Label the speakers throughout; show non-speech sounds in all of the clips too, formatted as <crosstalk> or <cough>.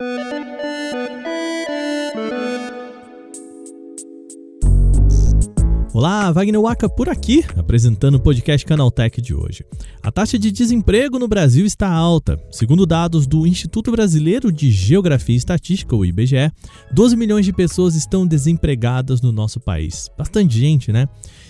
Speaker 1: Thank you. Olá, Wagner Waka por aqui, apresentando o podcast Canaltech de hoje. A taxa de desemprego no Brasil está alta. Segundo dados do Instituto Brasileiro de Geografia e Estatística, o IBGE, 12 milhões de pessoas estão desempregadas no nosso país. Bastante gente, né?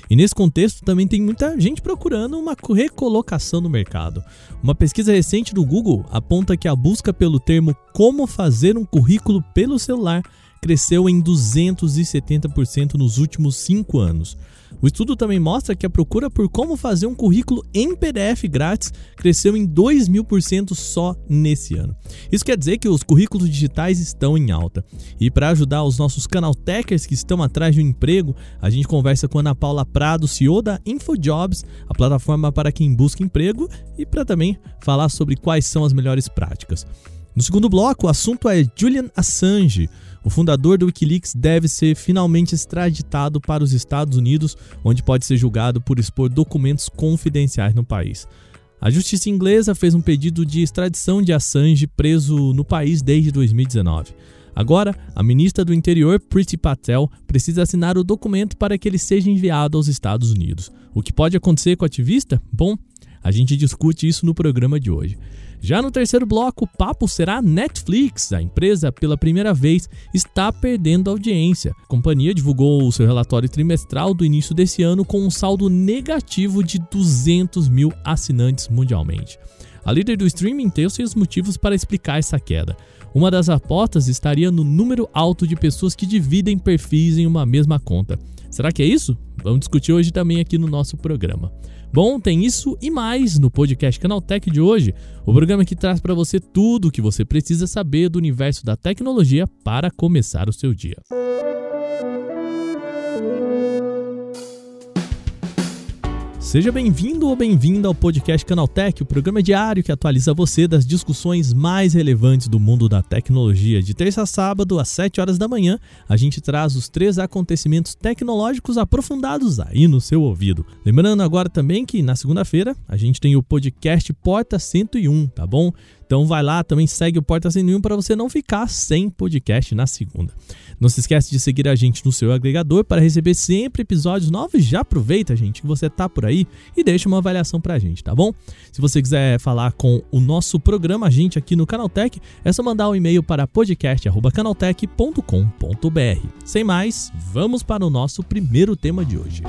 Speaker 1: E nesse contexto também tem muita gente procurando uma recolocação no mercado. Uma pesquisa recente do Google aponta que a busca pelo termo como fazer um currículo pelo celular cresceu em 270% nos últimos cinco anos. O estudo também mostra que a procura por como fazer um currículo em PDF grátis cresceu em 2 mil por cento só nesse ano. Isso quer dizer que os currículos digitais estão em alta. E para ajudar os nossos canaltechers que estão atrás de um emprego, a gente conversa com a Ana Paula Prado, CEO da InfoJobs, a plataforma para quem busca emprego, e para também falar sobre quais são as melhores práticas. No segundo bloco, o assunto é Julian Assange. O fundador do Wikileaks deve ser finalmente extraditado para os Estados Unidos, onde pode ser julgado por expor documentos confidenciais no país. A justiça inglesa fez um pedido de extradição de Assange, preso no país desde 2019. Agora, a ministra do Interior, Priti Patel, precisa assinar o documento para que ele seja enviado aos Estados Unidos. O que pode acontecer com o ativista? Bom, a gente discute isso no programa de hoje. Já no terceiro bloco, o papo será Netflix. A empresa, pela primeira vez, está perdendo audiência. A companhia divulgou o seu relatório trimestral do início desse ano com um saldo negativo de 200 mil assinantes mundialmente. A líder do streaming tem os seus motivos para explicar essa queda. Uma das apostas estaria no número alto de pessoas que dividem perfis em uma mesma conta. Será que é isso? Vamos discutir hoje também aqui no nosso programa. Bom, tem isso e mais no podcast Canaltech de hoje, o programa que traz para você tudo o que você precisa saber do universo da tecnologia para começar o seu dia. Seja bem-vindo ou bem-vinda ao podcast Canaltech, o programa diário que atualiza você das discussões mais relevantes do mundo da tecnologia. De terça a sábado, às 7 horas da manhã, a gente traz os três acontecimentos tecnológicos aprofundados aí no seu ouvido. Lembrando agora também que na segunda-feira a gente tem o podcast Porta 101, tá bom? Então vai lá, também segue o Porta 101 para você não ficar sem podcast na segunda. Não se esquece de seguir a gente no seu agregador para receber sempre episódios novos. Já aproveita, gente, que você tá por aí e deixa uma avaliação pra gente, tá bom? Se você quiser falar com o nosso programa, a gente aqui no Canaltech, é só mandar um e-mail para podcast@canaltech.com.br. Sem mais, vamos para o nosso primeiro tema de hoje.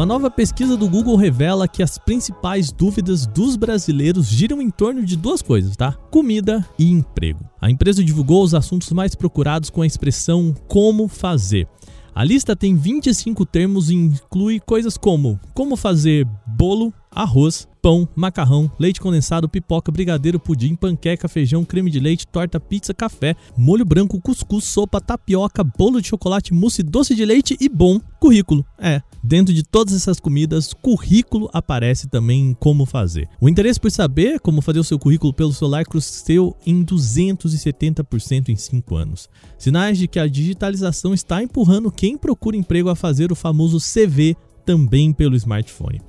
Speaker 1: Uma nova pesquisa do Google revela que as principais dúvidas dos brasileiros giram em torno de duas coisas, tá? Comida e emprego. A empresa divulgou os assuntos mais procurados com a expressão como fazer. A lista tem 25 termos e inclui coisas como como fazer bolo, arroz, pão, macarrão, leite condensado, pipoca, brigadeiro, pudim, panqueca, feijão, creme de leite, torta, pizza, café, molho branco, cuscuz, sopa, tapioca, bolo de chocolate, mousse, doce de leite e bom currículo. É, dentro de todas essas comidas, currículo aparece também em como fazer. O interesse por saber como fazer o seu currículo pelo celular cresceu em 270% em 5 anos. Sinais de que a digitalização está empurrando quem procura emprego a fazer o famoso CV também pelo smartphone.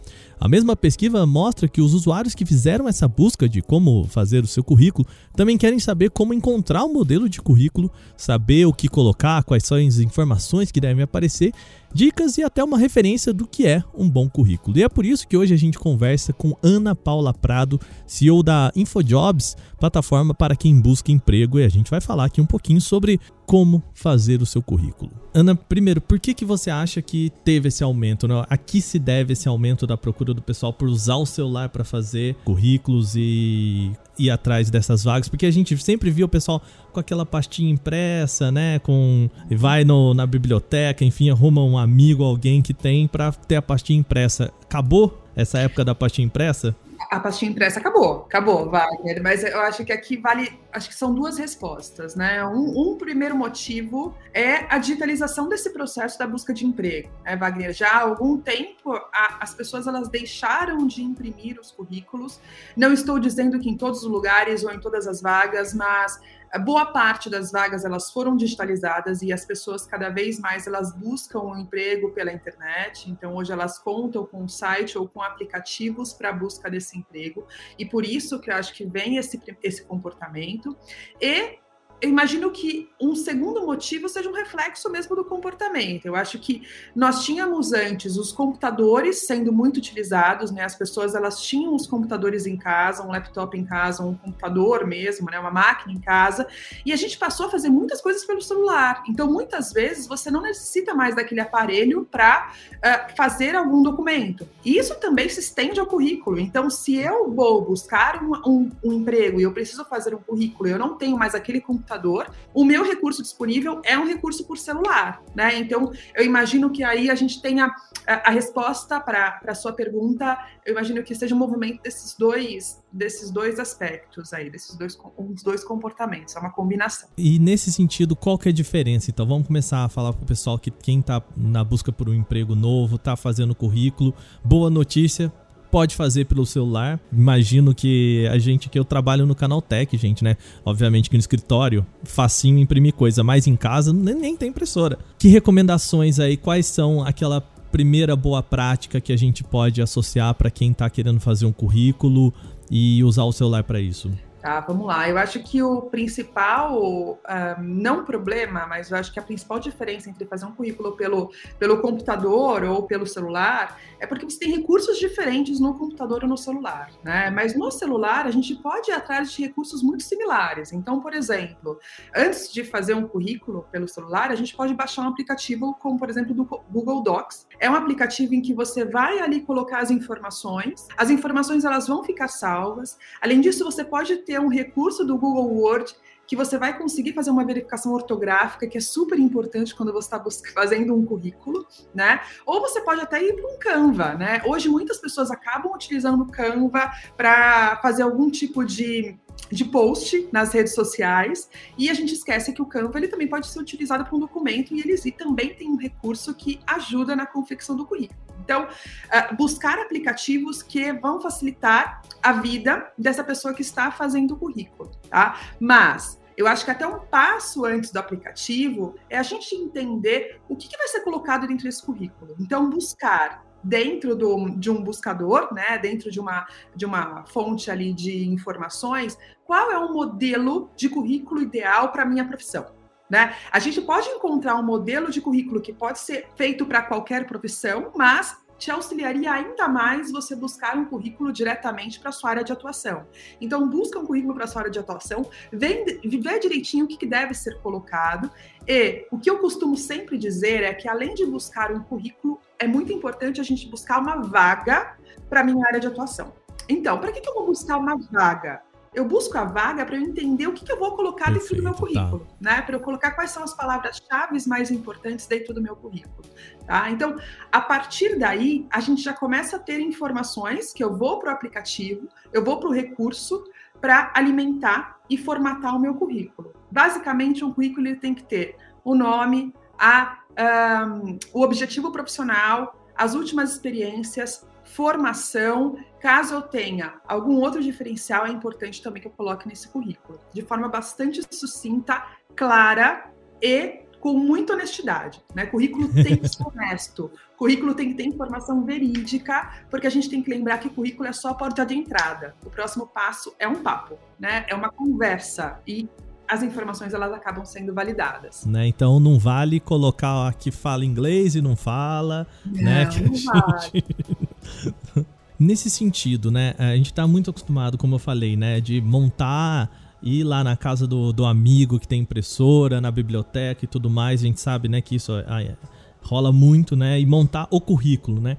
Speaker 1: A mesma pesquisa mostra que os usuários que fizeram essa busca de como fazer o seu currículo também querem saber como encontrar o um modelo de currículo, saber o que colocar, quais são as informações que devem aparecer, dicas e até uma referência do que é um bom currículo. E é por isso que hoje a gente conversa com Ana Paula Prado, CEO da InfoJobs, plataforma para quem busca emprego, e a gente vai falar aqui um pouquinho sobre como fazer o seu currículo. Ana, primeiro, por que, que você acha que teve esse aumento? Né? A que se deve esse aumento da procura do pessoal por usar o celular para fazer currículos e ir atrás dessas vagas? Porque a gente sempre viu o pessoal com aquela pastinha impressa, né? Com vai no, na biblioteca, enfim, arruma um amigo, alguém que tem para ter a pastinha impressa. Acabou essa época da pastinha impressa?
Speaker 2: A pastinha impressa acabou, acabou, Wagner. Mas eu acho que aqui vale, acho que são duas respostas, né? Um, um primeiro motivo é a digitalização desse processo da busca de emprego, né, Wagner? Já há algum tempo a, as pessoas elas deixaram de imprimir os currículos. Não estou dizendo que em todos os lugares ou em todas as vagas, mas boa parte das vagas elas foram digitalizadas e as pessoas cada vez mais elas buscam um emprego pela internet. Então hoje elas contam com um site ou com aplicativos para a busca desse emprego e por isso que eu acho que vem esse, esse comportamento e eu imagino que um segundo motivo seja um reflexo mesmo do comportamento. Eu acho que nós tínhamos antes os computadores sendo muito utilizados, né? As pessoas elas tinham os computadores em casa, um laptop em casa, um computador mesmo, né? Uma máquina em casa, e a gente passou a fazer muitas coisas pelo celular. Então, muitas vezes você não necessita mais daquele aparelho para uh, eh, fazer algum documento. E isso também se estende ao currículo. Então, se eu vou buscar um, um, um emprego e eu preciso fazer um currículo, eu não tenho mais aquele computador computador, o meu recurso disponível é um recurso por celular, né? Então, eu imagino que aí a gente tenha a, a resposta para a sua pergunta, eu imagino que seja um movimento desses dois, desses dois aspectos aí, desses dois, os dois comportamentos, é uma combinação.
Speaker 1: E nesse sentido, qual que é a diferença? Então, vamos começar a falar para o pessoal que quem está na busca por um emprego novo, está fazendo currículo, boa notícia, pode fazer pelo celular. Imagino que a gente que eu trabalho no canal Tech, gente, né? Obviamente que no escritório, facinho imprimir coisa, mas em casa nem, nem tem impressora. Que recomendações aí? Quais são aquela primeira boa prática que a gente pode associar para quem está querendo fazer um currículo e usar o celular para isso?
Speaker 2: Tá, vamos lá. Eu acho que o principal, uh, não problema, mas eu acho que a principal diferença entre fazer um currículo pelo, pelo computador ou pelo celular é porque você tem recursos diferentes no computador ou no celular, né? Mas no celular a gente pode ir atrás de recursos muito similares. Então, por exemplo, antes de fazer um currículo pelo celular, a gente pode baixar um aplicativo como, por exemplo, do Google Docs. É um aplicativo em que você vai ali colocar as informações, as informações elas vão ficar salvas. Além disso, você pode ter ter um recurso do Google Word que você vai conseguir fazer uma verificação ortográfica, que é super importante quando você está fazendo um currículo, né? Ou você pode até ir para um Canva, né? Hoje muitas pessoas acabam utilizando o Canva para fazer algum tipo de de post nas redes sociais e a gente esquece que o Canva ele também pode ser utilizado para um documento e eles e também tem um recurso que ajuda na confecção do currículo. Então, uh, buscar aplicativos que vão facilitar a vida dessa pessoa que está fazendo o currículo, tá? Mas eu acho que até um passo antes do aplicativo é a gente entender o que, que vai ser colocado dentro desse currículo. Então, buscar dentro do, de um buscador, né, dentro de uma, de uma fonte ali de informações, qual é o modelo de currículo ideal para minha profissão. Né? A gente pode encontrar um modelo de currículo que pode ser feito para qualquer profissão, mas te auxiliaria ainda mais você buscar um currículo diretamente para sua área de atuação. Então, busca um currículo para sua área de atuação, vê, vê direitinho o que, que deve ser colocado. E o que eu costumo sempre dizer é que, além de buscar um currículo, é muito importante a gente buscar uma vaga para minha área de atuação. Então, para que, que eu vou buscar uma vaga? eu busco a vaga para eu entender o que, que, eu vou colocar Perfeito, dentro do meu tá. currículo, tá. né? Para eu colocar quais são as palavras-chave mais importantes dentro do meu currículo. Tá? Então, a partir daí, a gente já começa a ter informações que eu vou para o aplicativo, eu vou para o recurso para alimentar e formatar o meu currículo. Basicamente, um currículo ele tem que ter o nome, a, um, o objetivo profissional, as últimas experiências, formação. Caso eu tenha algum outro diferencial, é importante também que eu coloque nesse currículo, de forma bastante sucinta, clara e com muita honestidade. Né? Currículo tem que ser <laughs> honesto, currículo tem que ter informação verídica, porque a gente tem que lembrar que currículo é só a porta de entrada. O próximo passo é um papo, né? é uma conversa. E as informações elas acabam sendo validadas.
Speaker 1: Né? Então não vale colocar que fala inglês e não fala, não, né? Que não gente... vale. <laughs> Nesse sentido, né? A gente está muito acostumado, como eu falei, né? De montar ir lá na casa do, do amigo que tem impressora, na biblioteca e tudo mais. A gente sabe, né, que isso ah, é, rola muito, né? E montar o currículo, né?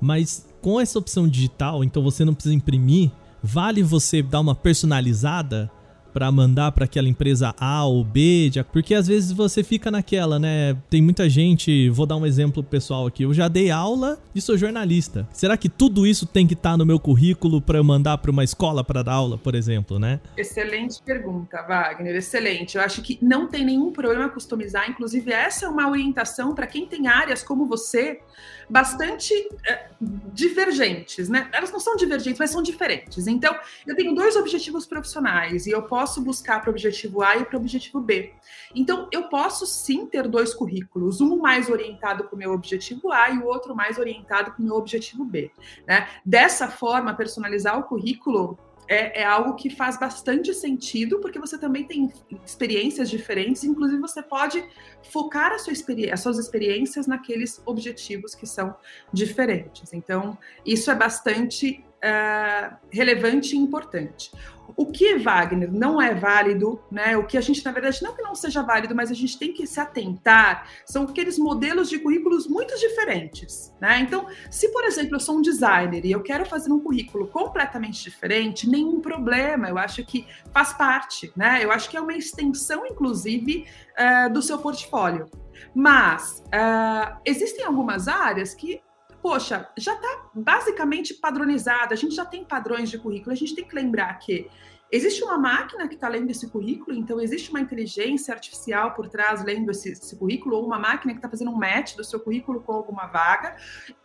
Speaker 1: Mas com essa opção digital, então você não precisa imprimir, vale você dar uma personalizada para mandar para aquela empresa A ou B, porque às vezes você fica naquela, né? Tem muita gente, vou dar um exemplo pessoal aqui, eu já dei aula e sou jornalista. Será que tudo isso tem que estar tá no meu currículo para eu mandar para uma escola para dar aula, por exemplo, né?
Speaker 2: Excelente pergunta, Wagner, excelente. Eu acho que não tem nenhum problema customizar, inclusive essa é uma orientação para quem tem áreas como você bastante é, divergentes, né? Elas não são divergentes, mas são diferentes. Então, eu tenho dois objetivos profissionais e eu posso posso buscar para o objetivo A e para o objetivo B. Então, eu posso sim ter dois currículos, um mais orientado para o meu objetivo A e o outro mais orientado para o meu objetivo B. Né? Dessa forma, personalizar o currículo é, é, algo que faz bastante sentido, porque você também tem experiências diferentes, inclusive você pode focar a sua as suas experiências naqueles objetivos que são diferentes. Então, isso é bastante uh, relevante e importante. O que, Wagner, não é válido, né? O que a gente, na verdade, não que não seja válido, mas a gente tem que se atentar, são aqueles modelos de currículos muito diferentes, né? Então, se, por exemplo, eu sou um designer e eu quero fazer um currículo completamente diferente, nenhum problema, eu acho que faz parte, né? Eu acho que é uma extensão, inclusive, uh, do seu portfólio. Mas uh, existem algumas áreas que poxa, já está basicamente padronizado, a gente já tem padrões de currículo, a gente tem que lembrar que existe uma máquina que está lendo esse currículo, então existe uma inteligência artificial por trás lendo esse, esse currículo, ou uma máquina que está fazendo um match do seu currículo com alguma vaga,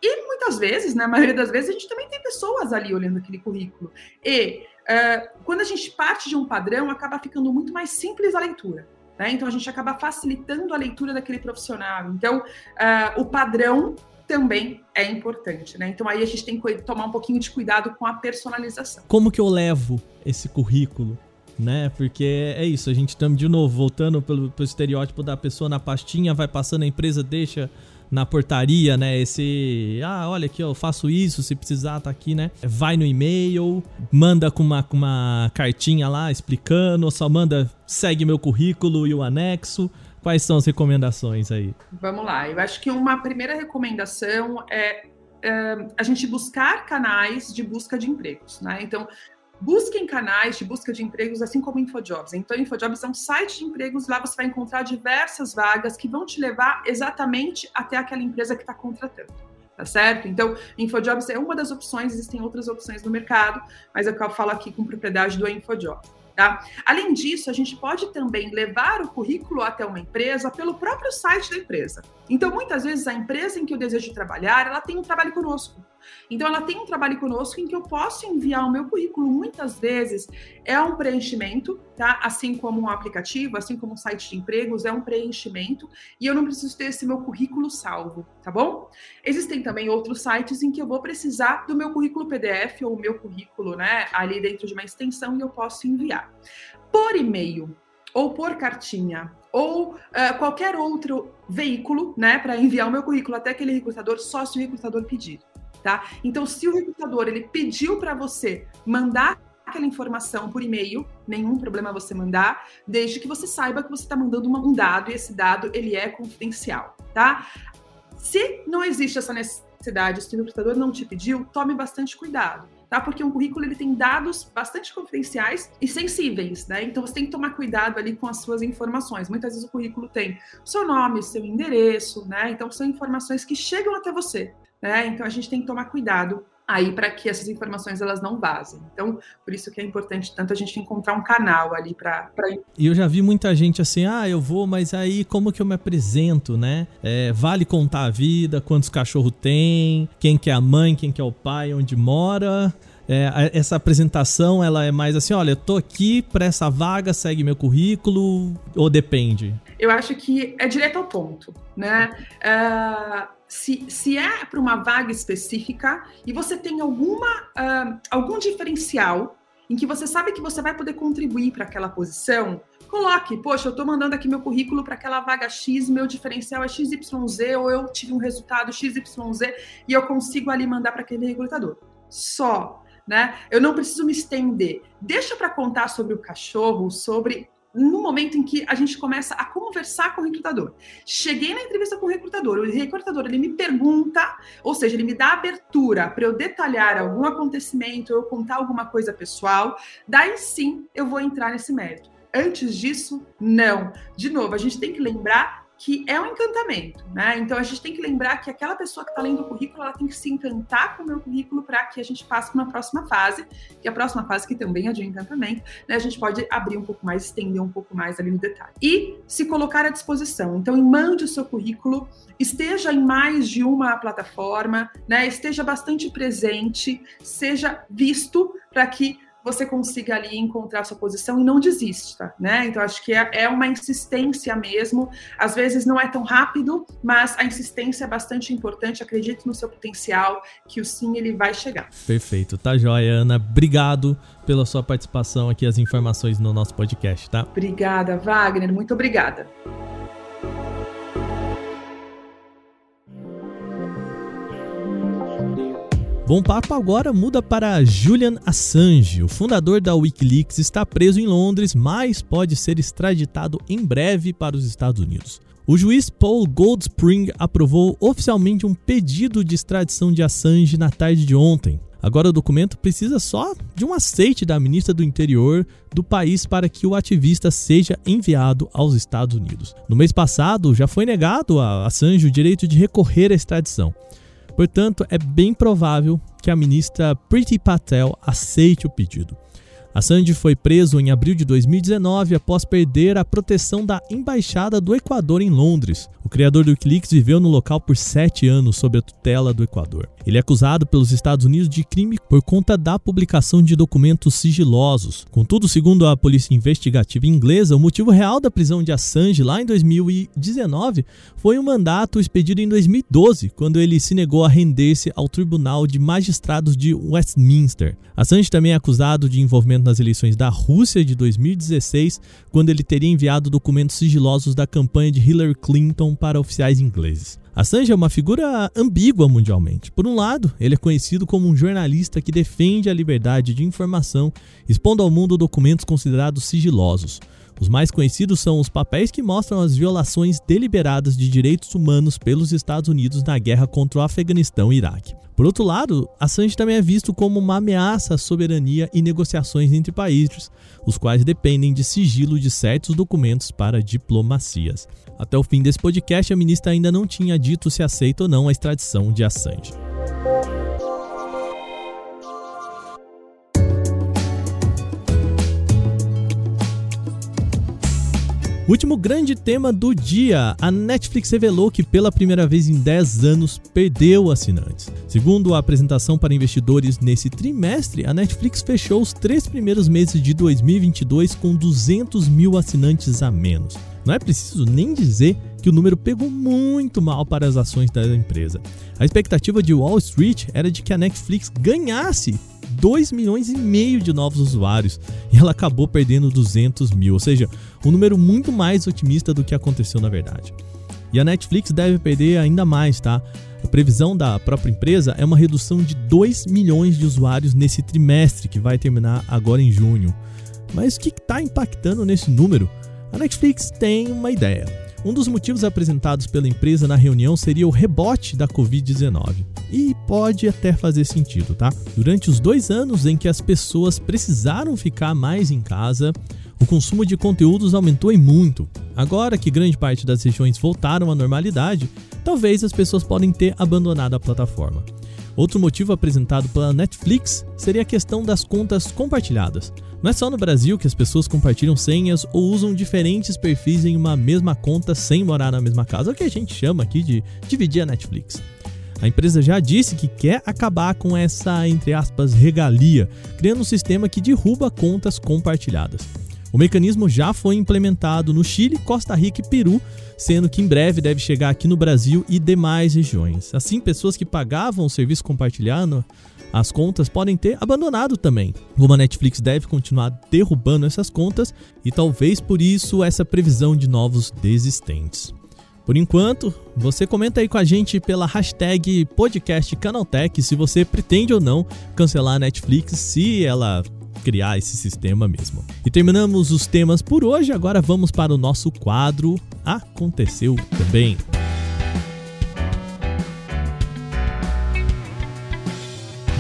Speaker 2: e muitas vezes, na maioria das vezes, a gente também tem pessoas ali olhando aquele currículo. E uh, quando a gente parte de um padrão, acaba ficando muito mais simples a leitura. Né? Então a gente acaba facilitando a leitura daquele profissional. Então, uh, o padrão também é importante, né? Então aí a gente tem que tomar um pouquinho de cuidado com a personalização.
Speaker 1: Como que eu levo esse currículo? Né? Porque é isso, a gente estamos de novo voltando pelo, pelo estereótipo da pessoa na pastinha, vai passando a empresa, deixa na portaria, né? Esse, ah, olha aqui, eu faço isso, se precisar, tá aqui, né? Vai no e-mail, manda com uma, com uma cartinha lá explicando, só manda segue meu currículo e o anexo. Quais são as recomendações aí?
Speaker 2: Vamos lá. Eu acho que uma primeira recomendação é, é a gente buscar canais de busca de empregos, né? Então, busquem canais de busca de empregos, assim como InfoJobs. Então, InfoJobs é um site de empregos, lá você vai encontrar diversas vagas que vão te levar exatamente até aquela empresa que está contratando. Tá certo? Então, InfoJobs é uma das opções, existem outras opções no mercado, mas é eu falo aqui com propriedade do InfoJobs. Tá? Além disso, a gente pode também levar o currículo até uma empresa pelo próprio site da empresa. Então, muitas vezes, a empresa em que eu desejo trabalhar, ela tem um trabalho conosco. Então, ela tem um trabalho conosco em que eu posso enviar o meu currículo. Muitas vezes é um preenchimento, tá? Assim como um aplicativo, assim como um site de empregos, é um preenchimento e eu não preciso ter esse meu currículo salvo, tá bom? Existem também outros sites em que eu vou precisar do meu currículo PDF ou o meu currículo, né, ali dentro de uma extensão e eu posso enviar. Por e-mail ou por cartinha ou uh, qualquer outro veículo, né, para enviar o meu currículo até aquele recrutador, só se o recrutador pedir tá? Então, se o recrutador ele pediu para você mandar aquela informação por e-mail, nenhum problema você mandar, desde que você saiba que você está mandando um dado e esse dado ele é confidencial, tá? Se não existe essa necessidade, se o recrutador não te pediu, tome bastante cuidado. Tá? Porque um currículo ele tem dados bastante confidenciais e sensíveis, né? Então você tem que tomar cuidado ali com as suas informações. Muitas vezes o currículo tem seu nome, seu endereço, né? Então são informações que chegam até você né? Então a gente tem que tomar cuidado aí para que essas informações elas não vazem. Então, por isso que é importante tanto a gente encontrar um canal ali para pra...
Speaker 1: E eu já vi muita gente assim, ah, eu vou, mas aí como que eu me apresento, né? É, vale contar a vida, quantos cachorros tem, quem que é a mãe, quem que é o pai, onde mora. É, essa apresentação ela é mais assim, olha, eu tô aqui para essa vaga, segue meu currículo ou depende?
Speaker 2: Eu acho que é direto ao ponto, né? Uh se, se é para uma vaga específica e você tem alguma, uh, algum diferencial em que você sabe que você vai poder contribuir para aquela posição, coloque, poxa, eu estou mandando aqui meu currículo para aquela vaga X, meu diferencial é XYZ, ou eu tive um resultado XYZ e eu consigo ali mandar para aquele recrutador. Só, né? Eu não preciso me estender. Deixa para contar sobre o cachorro, sobre no momento em que a gente começa a conversar com o recrutador. Cheguei na entrevista com o recrutador, o recrutador ele me pergunta, ou seja, ele me dá abertura para eu detalhar algum acontecimento, eu contar alguma coisa pessoal, daí sim eu vou entrar nesse mérito. Antes disso, não. De novo, a gente tem que lembrar que é um encantamento, né? Então a gente tem que lembrar que aquela pessoa que está lendo o currículo, ela tem que se encantar com o meu currículo para que a gente passe para uma próxima fase, que a próxima fase que também é de encantamento, né? A gente pode abrir um pouco mais, estender um pouco mais ali no detalhe. E se colocar à disposição. Então, mande o seu currículo, esteja em mais de uma plataforma, né? Esteja bastante presente, seja visto para que você consiga ali encontrar sua posição e não desista, né? Então acho que é, é uma insistência mesmo. Às vezes não é tão rápido, mas a insistência é bastante importante. Acredite no seu potencial, que o sim ele vai chegar.
Speaker 1: Perfeito, tá joia, Ana. Obrigado pela sua participação aqui, as informações no nosso podcast, tá?
Speaker 2: Obrigada, Wagner. Muito obrigada.
Speaker 1: Bom papo agora muda para Julian Assange. O fundador da Wikileaks está preso em Londres, mas pode ser extraditado em breve para os Estados Unidos. O juiz Paul Goldspring aprovou oficialmente um pedido de extradição de Assange na tarde de ontem. Agora o documento precisa só de um aceite da ministra do Interior do país para que o ativista seja enviado aos Estados Unidos. No mês passado, já foi negado a Assange o direito de recorrer à extradição. Portanto, é bem provável que a ministra Priti Patel aceite o pedido. Assange foi preso em abril de 2019 após perder a proteção da Embaixada do Equador em Londres. O criador do Wikileaks viveu no local por sete anos sob a tutela do Equador. Ele é acusado pelos Estados Unidos de crime por conta da publicação de documentos sigilosos. Contudo, segundo a polícia investigativa inglesa, o motivo real da prisão de Assange lá em 2019 foi um mandato expedido em 2012, quando ele se negou a render-se ao Tribunal de Magistrados de Westminster. Assange também é acusado de envolvimento nas eleições da Rússia de 2016, quando ele teria enviado documentos sigilosos da campanha de Hillary Clinton para oficiais ingleses. Assange é uma figura ambígua mundialmente. Por um lado, ele é conhecido como um jornalista que defende a liberdade de informação, expondo ao mundo documentos considerados sigilosos. Os mais conhecidos são os papéis que mostram as violações deliberadas de direitos humanos pelos Estados Unidos na guerra contra o Afeganistão e Iraque. Por outro lado, Assange também é visto como uma ameaça à soberania e negociações entre países, os quais dependem de sigilo de certos documentos para diplomacias. Até o fim desse podcast, a ministra ainda não tinha dito se aceita ou não a extradição de Assange. Último grande tema do dia: a Netflix revelou que pela primeira vez em 10 anos perdeu assinantes. Segundo a apresentação para investidores nesse trimestre, a Netflix fechou os três primeiros meses de 2022 com 200 mil assinantes a menos. Não é preciso nem dizer que o número pegou muito mal para as ações da empresa. A expectativa de Wall Street era de que a Netflix ganhasse 2 milhões e meio de novos usuários e ela acabou perdendo 200 mil, ou seja, um número muito mais otimista do que aconteceu na verdade. E a Netflix deve perder ainda mais, tá? A previsão da própria empresa é uma redução de 2 milhões de usuários nesse trimestre, que vai terminar agora em junho. Mas o que está impactando nesse número? A Netflix tem uma ideia. Um dos motivos apresentados pela empresa na reunião seria o rebote da Covid-19. E pode até fazer sentido, tá? Durante os dois anos em que as pessoas precisaram ficar mais em casa, o consumo de conteúdos aumentou e muito. Agora que grande parte das regiões voltaram à normalidade, talvez as pessoas podem ter abandonado a plataforma. Outro motivo apresentado pela Netflix seria a questão das contas compartilhadas. Não é só no Brasil que as pessoas compartilham senhas ou usam diferentes perfis em uma mesma conta sem morar na mesma casa, o que a gente chama aqui de dividir a Netflix. A empresa já disse que quer acabar com essa, entre aspas, regalia, criando um sistema que derruba contas compartilhadas. O mecanismo já foi implementado no Chile, Costa Rica e Peru, sendo que em breve deve chegar aqui no Brasil e demais regiões. Assim, pessoas que pagavam o serviço compartilhado as contas podem ter abandonado também. Como a Netflix deve continuar derrubando essas contas e talvez por isso essa previsão de novos desistentes. Por enquanto, você comenta aí com a gente pela hashtag podcast Canaltech se você pretende ou não cancelar a Netflix se ela criar esse sistema mesmo. E terminamos os temas por hoje, agora vamos para o nosso quadro Aconteceu também.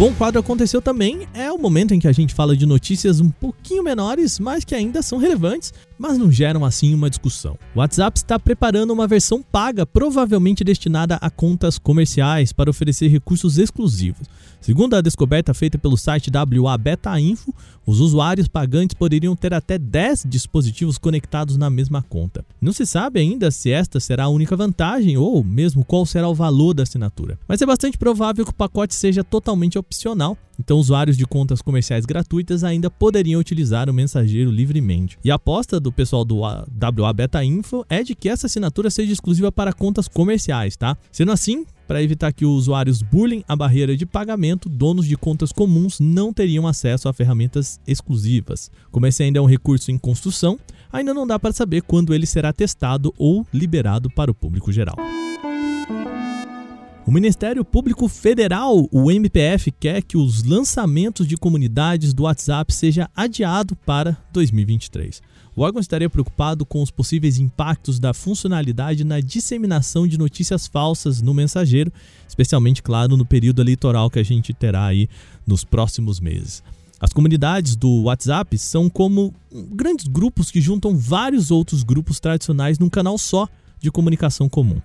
Speaker 1: Bom, quadro aconteceu também. É o momento em que a gente fala de notícias um pouquinho menores, mas que ainda são relevantes, mas não geram assim uma discussão. O WhatsApp está preparando uma versão paga, provavelmente destinada a contas comerciais, para oferecer recursos exclusivos. Segundo a descoberta feita pelo site WA Beta Info, os usuários pagantes poderiam ter até 10 dispositivos conectados na mesma conta. Não se sabe ainda se esta será a única vantagem ou mesmo qual será o valor da assinatura, mas é bastante provável que o pacote seja totalmente opcional, então usuários de contas comerciais gratuitas ainda poderiam utilizar o mensageiro livremente. E a aposta do pessoal do WA Beta Info é de que essa assinatura seja exclusiva para contas comerciais, tá? Sendo assim, para evitar que usuários burlem a barreira de pagamento, donos de contas comuns não teriam acesso a ferramentas exclusivas. Como esse ainda é um recurso em construção, ainda não dá para saber quando ele será testado ou liberado para o público geral. O Ministério Público Federal, o MPF, quer que os lançamentos de comunidades do WhatsApp seja adiado para 2023. O órgão estaria preocupado com os possíveis impactos da funcionalidade na disseminação de notícias falsas no mensageiro, especialmente, claro, no período eleitoral que a gente terá aí nos próximos meses. As comunidades do WhatsApp são como grandes grupos que juntam vários outros grupos tradicionais num canal só de comunicação comum.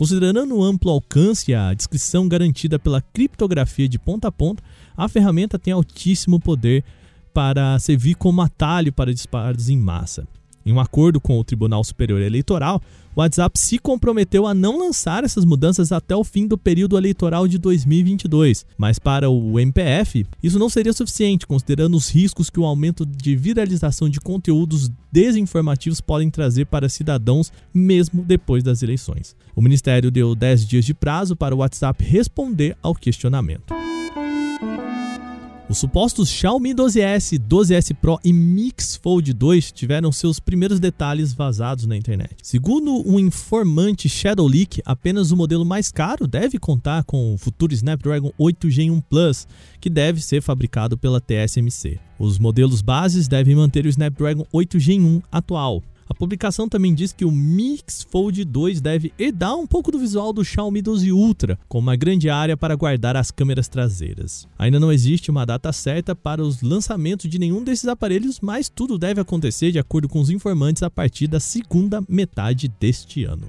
Speaker 1: Considerando o amplo alcance e a descrição garantida pela criptografia de ponta a ponta, a ferramenta tem altíssimo poder para servir como atalho para disparos em massa. Em um acordo com o Tribunal Superior Eleitoral, o WhatsApp se comprometeu a não lançar essas mudanças até o fim do período eleitoral de 2022. Mas para o MPF, isso não seria suficiente, considerando os riscos que o aumento de viralização de conteúdos desinformativos podem trazer para cidadãos mesmo depois das eleições. O Ministério deu 10 dias de prazo para o WhatsApp responder ao questionamento. Os supostos Xiaomi 12S, 12S Pro e Mix Fold 2 tiveram seus primeiros detalhes vazados na internet. Segundo um informante Shadow Leak, apenas o modelo mais caro deve contar com o futuro Snapdragon 8 Gen 1 Plus, que deve ser fabricado pela TSMC. Os modelos bases devem manter o Snapdragon 8 Gen 1 atual. A publicação também diz que o Mix Fold 2 deve herdar um pouco do visual do Xiaomi 12 Ultra, com uma grande área para guardar as câmeras traseiras. Ainda não existe uma data certa para os lançamentos de nenhum desses aparelhos, mas tudo deve acontecer de acordo com os informantes a partir da segunda metade deste ano.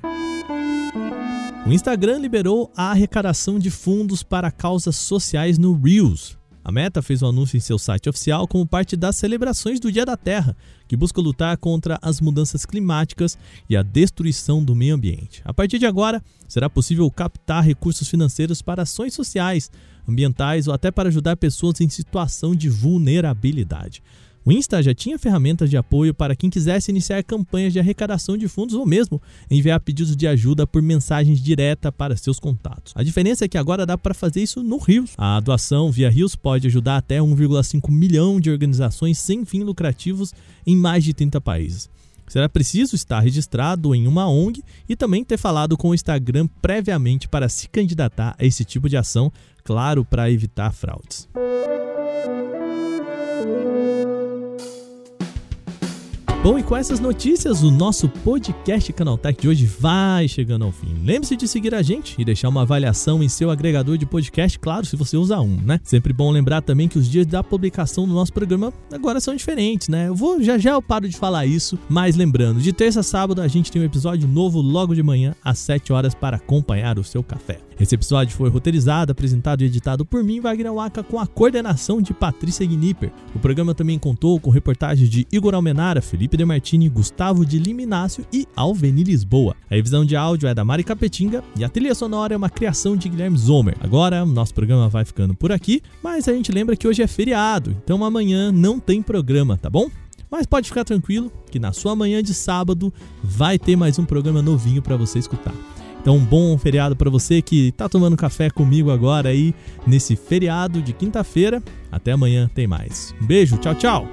Speaker 1: O Instagram liberou a arrecadação de fundos para causas sociais no Reels. A Meta fez um anúncio em seu site oficial como parte das celebrações do Dia da Terra, que busca lutar contra as mudanças climáticas e a destruição do meio ambiente. A partir de agora, será possível captar recursos financeiros para ações sociais, ambientais ou até para ajudar pessoas em situação de vulnerabilidade. O Insta já tinha ferramentas de apoio para quem quisesse iniciar campanhas de arrecadação de fundos ou mesmo enviar pedidos de ajuda por mensagens direta para seus contatos. A diferença é que agora dá para fazer isso no Rios. A doação via Rios pode ajudar até 1,5 milhão de organizações sem fins lucrativos em mais de 30 países. Será preciso estar registrado em uma ONG e também ter falado com o Instagram previamente para se candidatar a esse tipo de ação, claro, para evitar fraudes. Bom, e com essas notícias, o nosso podcast Canaltech de hoje vai chegando ao fim. Lembre-se de seguir a gente e deixar uma avaliação em seu agregador de podcast, claro, se você usa um, né? Sempre bom lembrar também que os dias da publicação do nosso programa agora são diferentes, né? Eu vou já já eu paro de falar isso, mas lembrando, de terça a sábado a gente tem um episódio novo logo de manhã às 7 horas para acompanhar o seu café. Esse episódio foi roteirizado, apresentado e editado por mim, Wagner Waka, com a coordenação de Patrícia Gnipper. O programa também contou com reportagens de Igor Almenara, Felipe Demartini, Gustavo de Liminácio e Alveni Lisboa. A revisão de áudio é da Mari Capetinga e a trilha sonora é uma criação de Guilherme Zomer. Agora, nosso programa vai ficando por aqui, mas a gente lembra que hoje é feriado, então amanhã não tem programa, tá bom? Mas pode ficar tranquilo que na sua manhã de sábado vai ter mais um programa novinho para você escutar. Então, um bom feriado para você que está tomando café comigo agora aí nesse feriado de quinta-feira. Até amanhã tem mais. Um beijo, tchau, tchau.